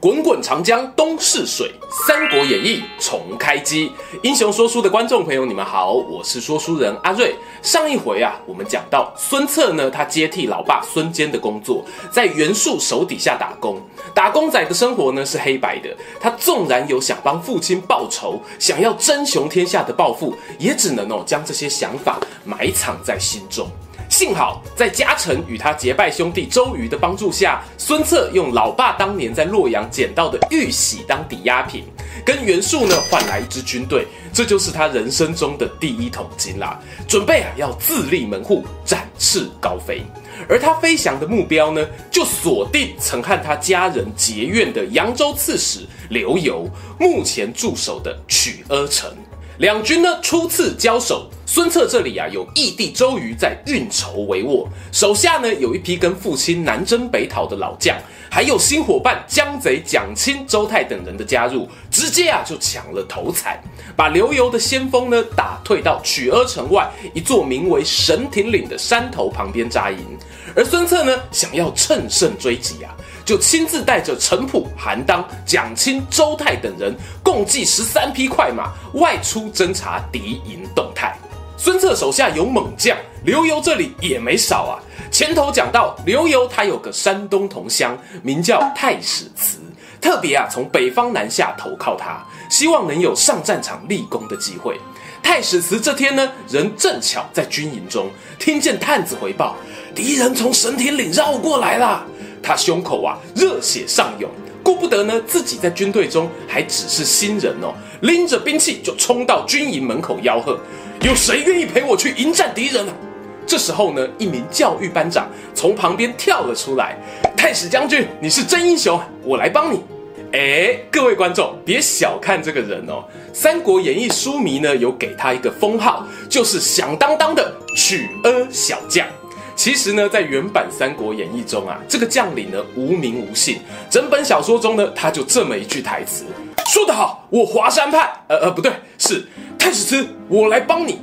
滚滚长江东逝水，《三国演义》重开机。英雄说书的观众朋友，你们好，我是说书人阿瑞。上一回啊，我们讲到孙策呢，他接替老爸孙坚的工作，在袁术手底下打工。打工仔的生活呢是黑白的。他纵然有想帮父亲报仇、想要争雄天下的抱负，也只能哦将这些想法埋藏在心中。幸好在家臣与他结拜兄弟周瑜的帮助下，孙策用老爸当年在洛阳捡到的玉玺当抵押品，跟袁术呢换来一支军队，这就是他人生中的第一桶金啦。准备啊要自立门户，展翅高飞。而他飞翔的目标呢，就锁定曾和他家人结怨的扬州刺史刘繇，目前驻守的曲阿城。两军呢初次交手，孙策这里啊有义弟周瑜在运筹帷幄，手下呢有一批跟父亲南征北讨的老将，还有新伙伴江贼蒋钦、周泰等人的加入，直接啊就抢了头彩，把刘繇的先锋呢打退到曲阿城外一座名为神亭岭的山头旁边扎营，而孙策呢想要乘胜追击啊。就亲自带着程普、韩当、蒋钦、周泰等人，共计十三匹快马，外出侦察敌营动态。孙策手下有猛将，刘繇这里也没少啊。前头讲到刘繇，他有个山东同乡，名叫太史慈，特别啊从北方南下投靠他，希望能有上战场立功的机会。太史慈这天呢，人正巧在军营中，听见探子回报，敌人从神亭岭绕过来了。他胸口啊热血上涌，顾不得呢自己在军队中还只是新人哦，拎着兵器就冲到军营门口吆喝：“有谁愿意陪我去迎战敌人啊？”这时候呢，一名教育班长从旁边跳了出来：“太史将军，你是真英雄，我来帮你。”哎，各位观众别小看这个人哦，《三国演义》书迷呢有给他一个封号，就是响当当的曲阿小将。其实呢，在原版《三国演义》中啊，这个将领呢无名无姓。整本小说中呢，他就这么一句台词：“说得好，我华山派……呃呃，不对，是太史慈，我来帮你。”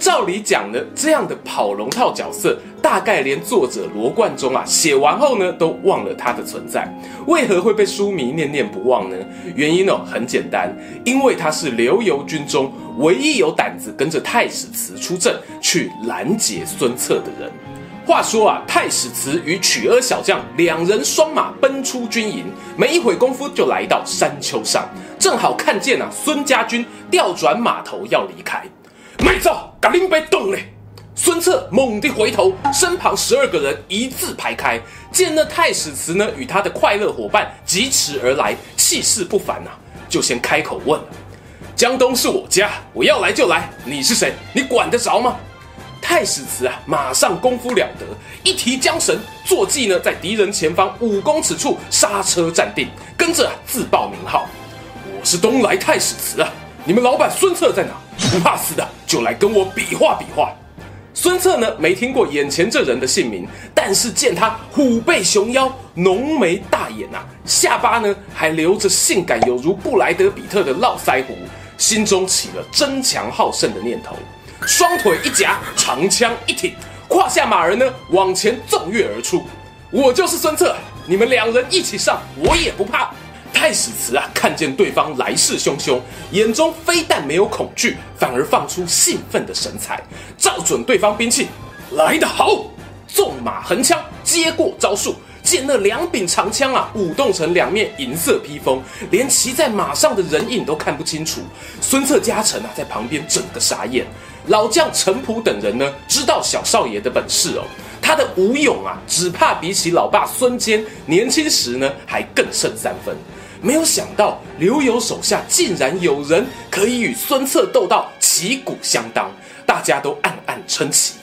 照理讲呢，这样的跑龙套角色，大概连作者罗贯中啊写完后呢，都忘了他的存在。为何会被书迷念念不忘呢？原因哦很简单，因为他是刘游军中唯一有胆子跟着太史慈出阵去拦截孙策的人。话说啊，太史慈与曲阿小将两人双马奔出军营，没一会功夫就来到山丘上，正好看见啊孙家军调转马头要离开。没走，赶紧别动嘞！孙策猛地回头，身旁十二个人一字排开，见那太史慈呢与他的快乐伙伴疾驰而来，气势不凡啊，就先开口问：江东是我家，我要来就来，你是谁？你管得着吗？太史慈啊，马上功夫了得，一提缰绳，坐骑呢，在敌人前方五公尺处刹车站定，跟着啊自报名号：“我是东来太史慈啊，你们老板孙策在哪？不怕死的就来跟我比划比划。”孙策呢，没听过眼前这人的姓名，但是见他虎背熊腰，浓眉大眼啊，下巴呢还留着性感有如布莱德彼特的络腮胡，心中起了争强好胜的念头。双腿一夹，长枪一挺，胯下马儿呢往前纵跃而出。我就是孙策，你们两人一起上，我也不怕。太史慈啊，看见对方来势汹汹，眼中非但没有恐惧，反而放出兴奋的神采，照准对方兵器，来得好！纵马横枪，接过招数。见那两柄长枪啊，舞动成两面银色披风，连骑在马上的人影都看不清楚。孙策家臣啊，在旁边整个傻眼。老将程普等人呢，知道小少爷的本事哦，他的武勇啊，只怕比起老爸孙坚年轻时呢，还更胜三分。没有想到刘友手下竟然有人可以与孙策斗到旗鼓相当，大家都暗暗称奇。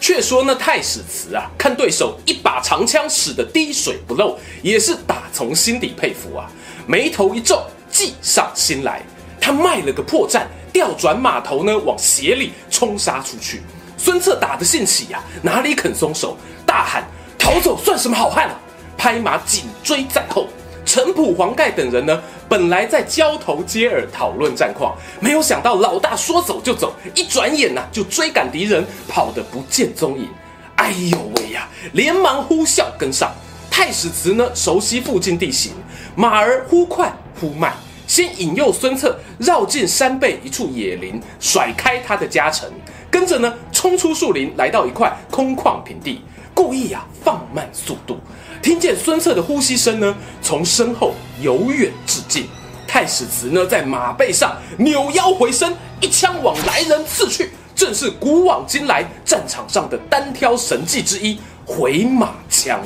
却说那太史慈啊，看对手一把长枪使得滴水不漏，也是打从心底佩服啊，眉头一皱，计上心来。他卖了个破绽，调转马头呢，往斜里冲杀出去。孙策打得兴起呀、啊，哪里肯松手，大喊：“逃走算什么好汉啊？拍马紧追在后。陈普、黄盖等人呢，本来在交头接耳讨论战况，没有想到老大说走就走，一转眼呐、就追赶敌人，跑得不见踪影。哎呦喂呀！连忙呼啸跟上。太史慈呢，熟悉附近地形，马儿忽快忽慢，先引诱孙策绕进山背一处野林，甩开他的家臣，跟着呢冲出树林，来到一块空旷平地，故意啊放慢速度。听见孙策的呼吸声呢，从身后由远至近。太史慈呢，在马背上扭腰回身，一枪往来人刺去，正是古往今来战场上的单挑神技之一——回马枪。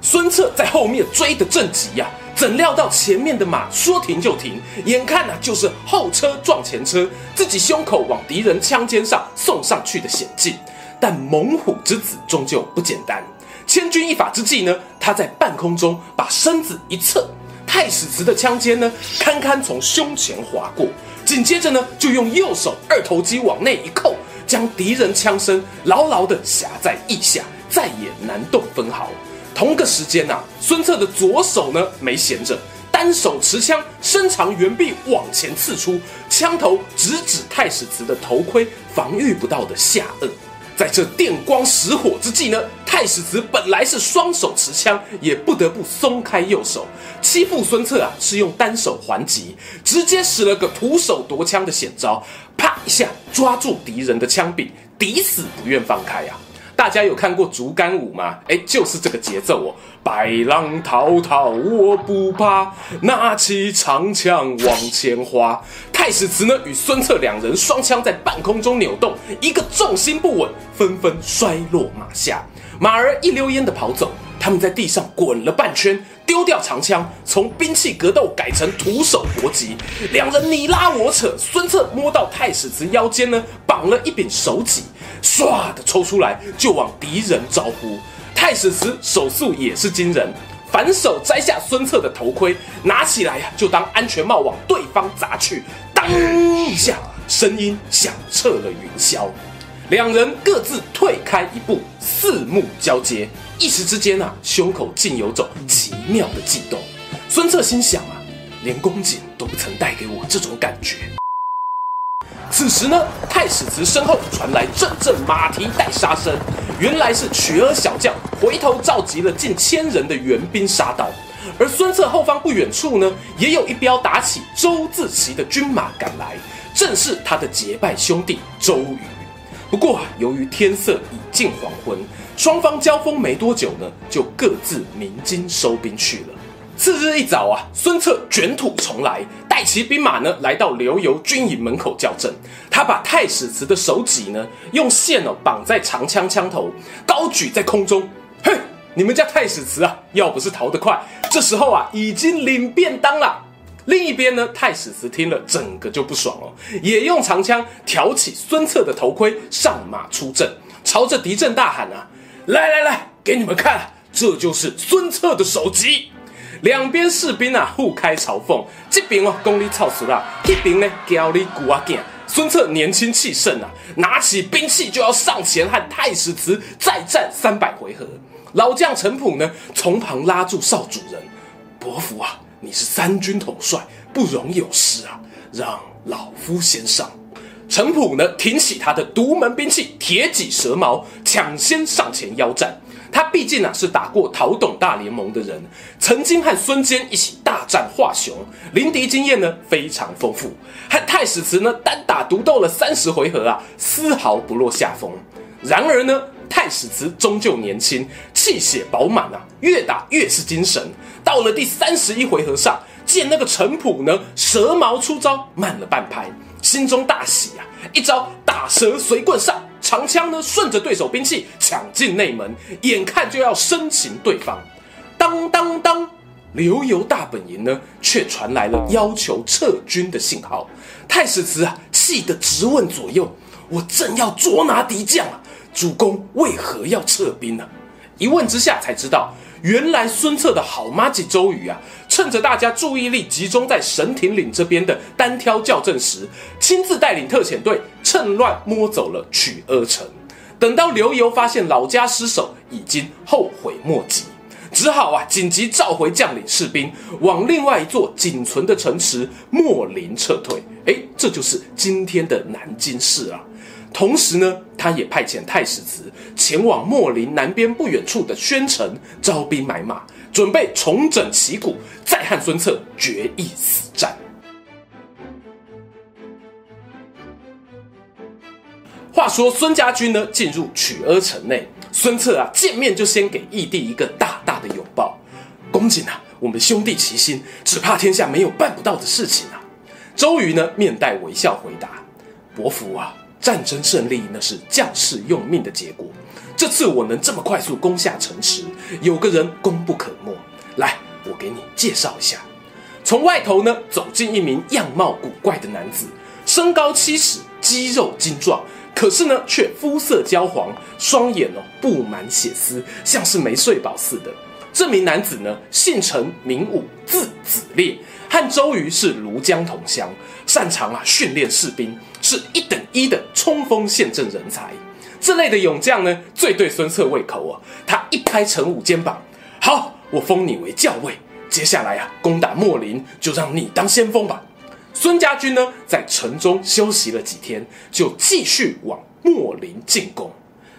孙策在后面追得正急呀、怎料到前面的马说停就停，眼看呢、就是后车撞前车，自己胸口往敌人枪尖上送上去的险境。但猛虎之子终究不简单。千钧一发之际呢，他在半空中把身子一侧，太史慈的枪尖呢，堪堪从胸前划过。紧接着呢，就用右手二头肌往内一扣，将敌人枪身牢牢地夹在腋下，再也难动分毫。同个时间呐、孙策的左手呢没闲着，单手持枪，伸长援臂往前刺出，枪头直指太史慈的头盔防御不到的下颚。在这电光石火之际呢，太史慈本来是双手持枪，也不得不松开右手。欺负孙策啊，是用单手还击，直接使了个徒手夺枪的险招，啪一下抓住敌人的枪柄，抵死不愿放开啊。大家有看过竹竿舞吗？哎，就是这个节奏哦。白浪滔滔我不怕，拿起长枪往前划。太史慈呢，与孙策两人双枪在半空中扭动，一个重心不稳，纷纷摔落马下。马儿一溜烟的跑走，他们在地上滚了半圈，丢掉长枪，从兵器格斗改成徒手搏击。两人你拉我扯，孙策摸到太史慈腰间呢，绑了一柄手戟。唰的抽出来就往敌人招呼，太史慈手速也是惊人，反手摘下孙策的头盔，拿起来呀就当安全帽往对方砸去，当一下，声音响彻了云霄。两人各自退开一步，四目交接，一时之间啊，胸口竟有种奇妙的悸动。孙策心想啊，连公瑾都不曾带给我这种感觉。此时呢，太史慈身后传来阵阵马蹄带杀声，原来是曲儿小将回头召集了近千人的援兵杀到。而孙策后方不远处呢，也有一彪打起周字旗的军马赶来，正是他的结拜兄弟周瑜。不过，由于天色已近黄昏，双方交锋没多久呢，就各自鸣金收兵去了。次日一早啊，孙策卷土重来，带齐兵马呢，来到刘繇军营门口叫阵。他把太史慈的首级呢，用线哦绑在长枪枪头，高举在空中。哼，你们家太史慈啊，要不是逃得快，这时候啊，已经领便当了。另一边呢，太史慈听了，整个就不爽哦，也用长枪挑起孙策的头盔，上马出阵，朝着敌阵大喊啊：“来来来，给你们看，这就是孙策的首级。”两边士兵啊，互开嘲讽。这边哦，功力超俗啦；这边呢，教你古阿健。孙策年轻气盛啊，拿起兵器就要上前和太史慈再战三百回合。老将陈普呢，从旁拉住少主人：“伯父啊，你是三军统帅，不容有失啊，让老夫先上。”陈普呢，挺起他的独门兵器铁戟蛇矛，抢先上前邀战。他毕竟啊是打过陶董大联盟的人，曾经和孙坚一起大战华雄，临敌经验呢非常丰富。和太史慈呢单打独斗了三十回合啊，丝毫不落下风。然而呢，太史慈终究年轻，气血饱满啊，越打越是精神。到了第三十一回合上，见那个陈普呢蛇矛出招慢了半拍，心中大喜啊，一招打蛇随棍上。长枪呢，顺着对手兵器抢进内门，眼看就要生擒对方。当当当，刘游大本营呢，却传来了要求撤军的信号。太史慈啊，气得直问左右：“我正要捉拿敌将啊，主公为何要撤兵呢？”一问之下才知道。原来孙策的好妈吉周瑜啊，趁着大家注意力集中在神亭岭这边的单挑校阵时，亲自带领特遣队趁乱摸走了曲阿城。等到刘繇发现老家失守，已经后悔莫及，只好啊紧急召回将领士兵，往另外一座仅存的城池秣陵撤退。诶，这就是今天的南京市啊。同时呢，他也派遣太史慈前往秣陵南边不远处的宣城招兵买马，准备重整旗鼓，再和孙策决一死战。话说孙家军呢进入曲阿城内，孙策啊见面就先给义弟一个大大的拥抱。公瑾啊，我们兄弟齐心，只怕天下没有办不到的事情啊。周瑜呢面带微笑回答：伯父啊，战争胜利那是将士用命的结果。这次我能这么快速攻下城池，有个人功不可没。来，我给你介绍一下。从外头呢走进一名样貌古怪的男子，身高七尺，肌肉精壮。可是呢，却肤色焦黄，双眼哦布满血丝，像是没睡饱似的。这名男子呢，姓陈名武，字子烈，和周瑜是庐江同乡，擅长啊训练士兵，是一等一的冲锋陷阵人才。这类的勇将呢，最对孙策胃口哦。他一拍陈武肩膀，好，我封你为校尉，接下来啊，攻打莫林，就让你当先锋吧。孙家军呢，在城中休息了几天，就继续往莫林进攻。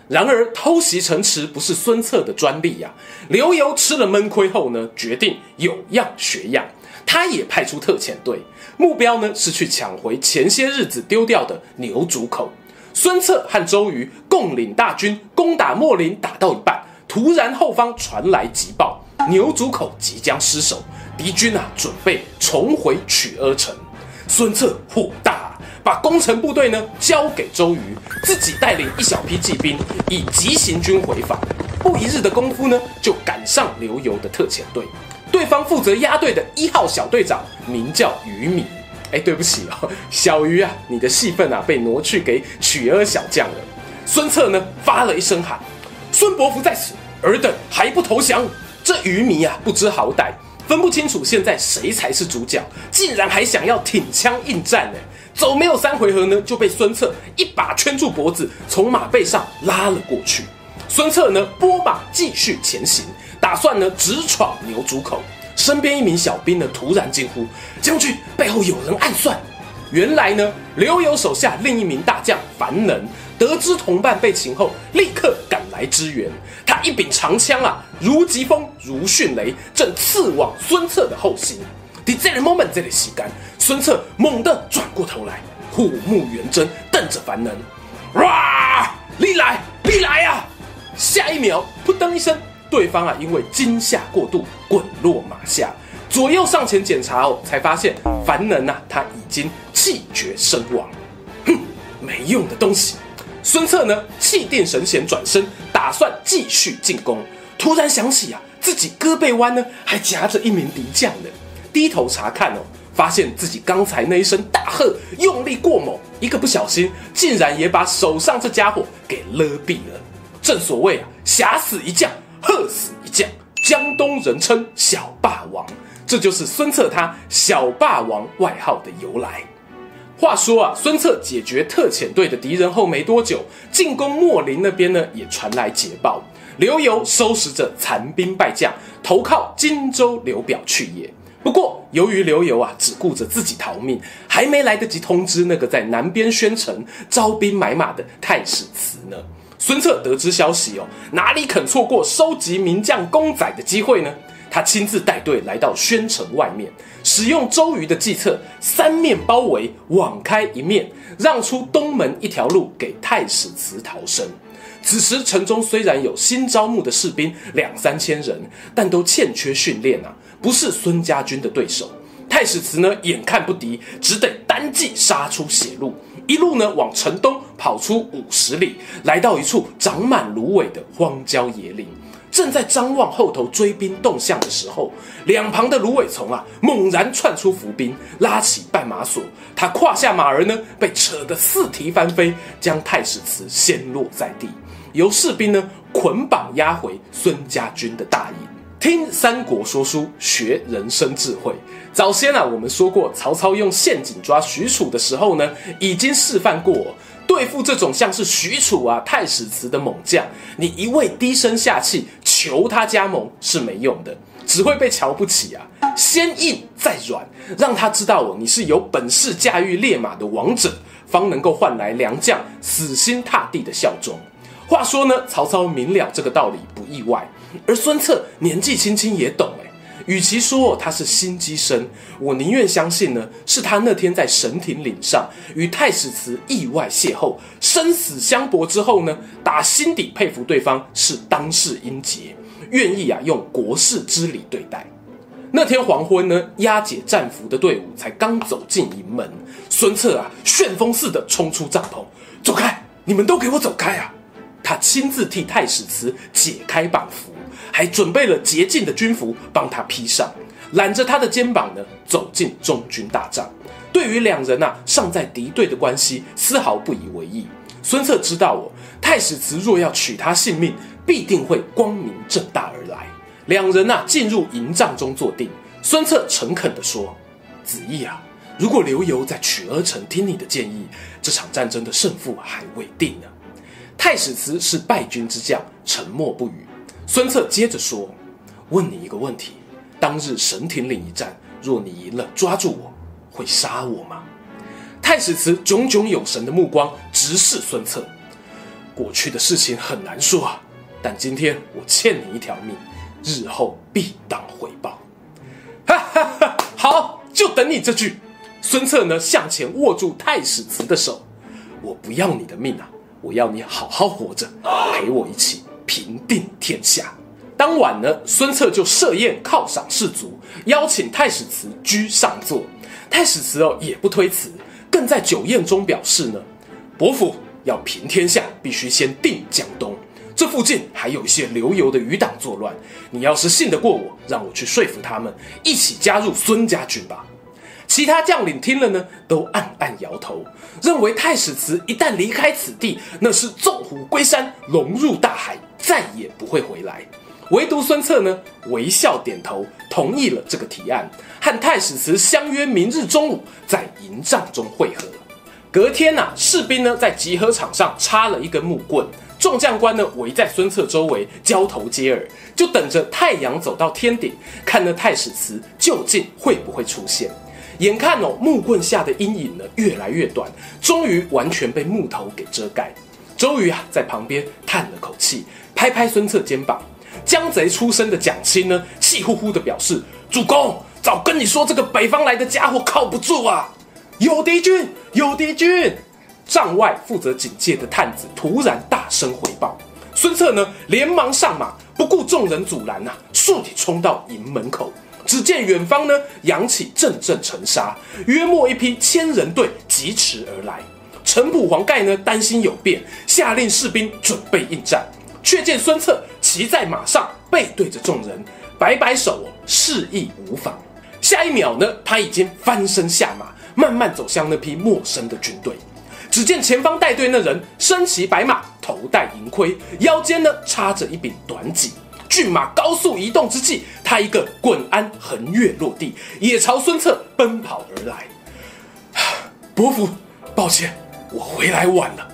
然而，偷袭城池不是孙策的专利呀、啊。刘繇吃了闷亏后呢，决定有样学样，他也派出特遣队，目标呢是去抢回前些日子丢掉的牛渚口。孙策和周瑜共领大军攻打秣陵，打到一半，突然后方传来急报，牛渚口即将失守，敌军啊准备重回曲阿城。孙策火大，把攻城部队呢交给周瑜，自己带领一小批骑兵以急行军回防。不一日的功夫呢，就赶上刘繇的特遣队。对方负责押队的一号小队长名叫于縻。哎，对不起哦，小于啊，你的戏份啊被挪去给曲阿小将了。孙策呢发了一声喊：“孙伯符在此，尔等还不投降？”这于縻啊不知好歹。分不清楚现在谁才是主角，竟然还想要挺枪应战呢！走没有三回合呢，就被孙策一把圈住脖子，从马背上拉了过去。孙策呢，拨马继续前行，打算呢直闯牛渚口。身边一名小兵呢，突然惊呼：“将军，背后有人暗算！”原来呢，刘友手下另一名大将樊能得知同伴被擒后，立刻赶来支援。他一柄长枪啊，如疾风，如迅雷，正刺往孙策的后心。在这个 moment，这里吸干，孙策猛地转过头来，虎目圆睁，瞪着樊能：“哇，你来，你来呀、啊！”下一秒，扑噔一声，对方啊，因为惊吓过度，滚落马下。左右上前检查哦，才发现凡能啊，他已经气绝身亡。哼，没用的东西！孙策呢，气定神闲，转身打算继续进攻。突然想起啊，自己胳背弯呢，还夹着一名敌将呢。低头查看哦，发现自己刚才那一声大喝用力过猛，一个不小心，竟然也把手上这家伙给勒毙了。正所谓啊，侠死一将，贺死一将，江东人称小霸王。这就是孙策他小霸王外号的由来。话说啊，孙策解决特遣队的敌人后没多久，进攻秣陵那边呢也传来捷报，刘繇收拾着残兵败将，投靠荆州刘表去也。不过由于刘繇啊只顾着自己逃命，还没来得及通知那个在南边宣城招兵买马的太史慈呢。孙策得知消息哦，哪里肯错过收集名将公仔的机会呢？他亲自带队来到宣城外面，使用周瑜的计策，三面包围，网开一面，让出东门一条路给太史慈逃生。此时城中虽然有新招募的士兵两三千人，但都欠缺训练啊，不是孙家军的对手。太史慈呢，眼看不敌，只得单骑杀出血路，一路呢往城东跑出五十里，来到一处长满芦苇的荒郊野岭。正在张望后头追兵动向的时候，两旁的芦苇丛啊，猛然窜出伏兵，拉起绊马索。他胯下马儿呢，被扯得四蹄翻飞，将太史慈掀落在地，由士兵呢捆绑押回孙家军的大营。听三国说书，学人生智慧。早先啊，我们说过，曹操用陷阱抓许褚的时候呢，已经示范过。对付这种像是许褚啊、太史慈的猛将，你一味低声下气求他加盟是没用的，只会被瞧不起啊！先硬再软，让他知道哦，你是有本事驾驭烈马的王者，方能够换来良将死心塌地的效忠。话说呢，曹操明了这个道理不意外，而孙策年纪轻轻也懂与其说他是心机深，我宁愿相信呢，是他那天在神庭岭上与太史慈意外邂逅，生死相搏之后呢，打心底佩服对方是当世英杰，愿意啊用国士之礼对待。那天黄昏呢，押解战俘的队伍才刚走进营门，孙策啊旋风似的冲出帐篷，走开！你们都给我走开啊！他亲自替太史慈解开绑缚。还准备了洁净的军服帮他披上，揽着他的肩膀呢，走进中军大帐。对于两人呐、啊、尚在敌对的关系，丝毫不以为意。孙策知道哦，太史慈若要取他性命，必定会光明正大而来。两人呐、啊、进入营帐中坐定。孙策诚恳地说：“子义啊，如果刘繇在曲阿城听你的建议，这场战争的胜负还未定呢。”太史慈是败军之将，沉默不语。孙策接着说：“问你一个问题，当日神亭岭一战，若你赢了，抓住我，会杀我吗？”太史慈炯炯有神的目光直视孙策。过去的事情很难说啊，但今天我欠你一条命，日后必当回报。哈哈哈，好，就等你这句。孙策呢，向前握住太史慈的手：“我不要你的命啊，我要你好好活着，陪我一起。”平定天下。当晚呢，孙策就设宴犒赏士卒，邀请太史慈居上座。太史慈哦也不推辞，更在酒宴中表示呢：伯父要平天下，必须先定江东。这附近还有一些流油的余党作乱，你要是信得过我，让我去说服他们，一起加入孙家军吧。其他将领听了呢，都暗暗摇头，认为太史慈一旦离开此地，那是纵虎归山，龙入大海。再也不会回来。唯独孙策呢，微笑点头，同意了这个提案，和太史慈相约明日中午在营帐中会合。隔天呐、啊，士兵呢在集合场上插了一根木棍，众将官呢围在孙策周围，交头接耳，就等着太阳走到天顶，看那太史慈究竟会不会出现。眼看哦，木棍下的阴影呢越来越短，终于完全被木头给遮盖。周瑜啊，在旁边叹了口气。拍拍孙策肩膀，江贼出身的蒋钦呢，气呼呼地表示：“主公，早跟你说，这个北方来的家伙靠不住啊！有敌军，有敌军！”帐外负责警戒的探子突然大声回报，孙策呢，连忙上马，不顾众人阻拦呐、啊，数里冲到营门口。只见远方呢，扬起阵阵尘沙，约莫一批千人队疾驰而来。程普、黄盖呢，担心有变，下令士兵准备应战。却见孙策骑在马上，背对着众人，摆摆手，示意无妨。下一秒呢，他已经翻身下马，慢慢走向那批陌生的军队。只见前方带队那人身骑白马，头戴银盔，腰间呢插着一柄短戟。骏马高速移动之际，他一个滚鞍横跃落地，也朝孙策奔跑而来。伯父，抱歉，我回来晚了。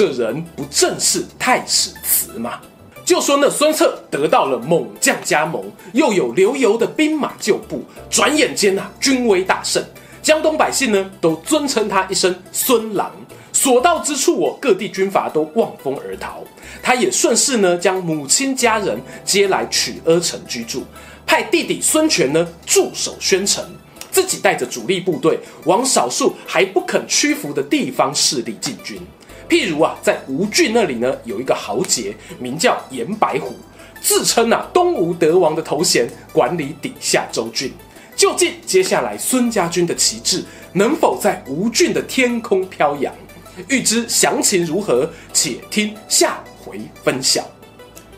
这人不正是太史慈吗？就说那孙策得到了猛将加盟，又有刘繇的兵马旧部，转眼间、啊，军威大盛，江东百姓呢都尊称他一声孙郎，所到之处，我各地军阀都望风而逃。他也顺势呢将母亲家人接来曲阿城居住，派弟弟孙权呢驻守宣城，自己带着主力部队往少数还不肯屈服的地方势力进军。譬如啊，在吴郡那里呢，有一个豪杰名叫严白虎，自称啊东吴德王的头衔，管理底下州郡。究竟接下来孙家军的旗帜能否在吴郡的天空飘扬？欲知详情如何，且听下回分晓。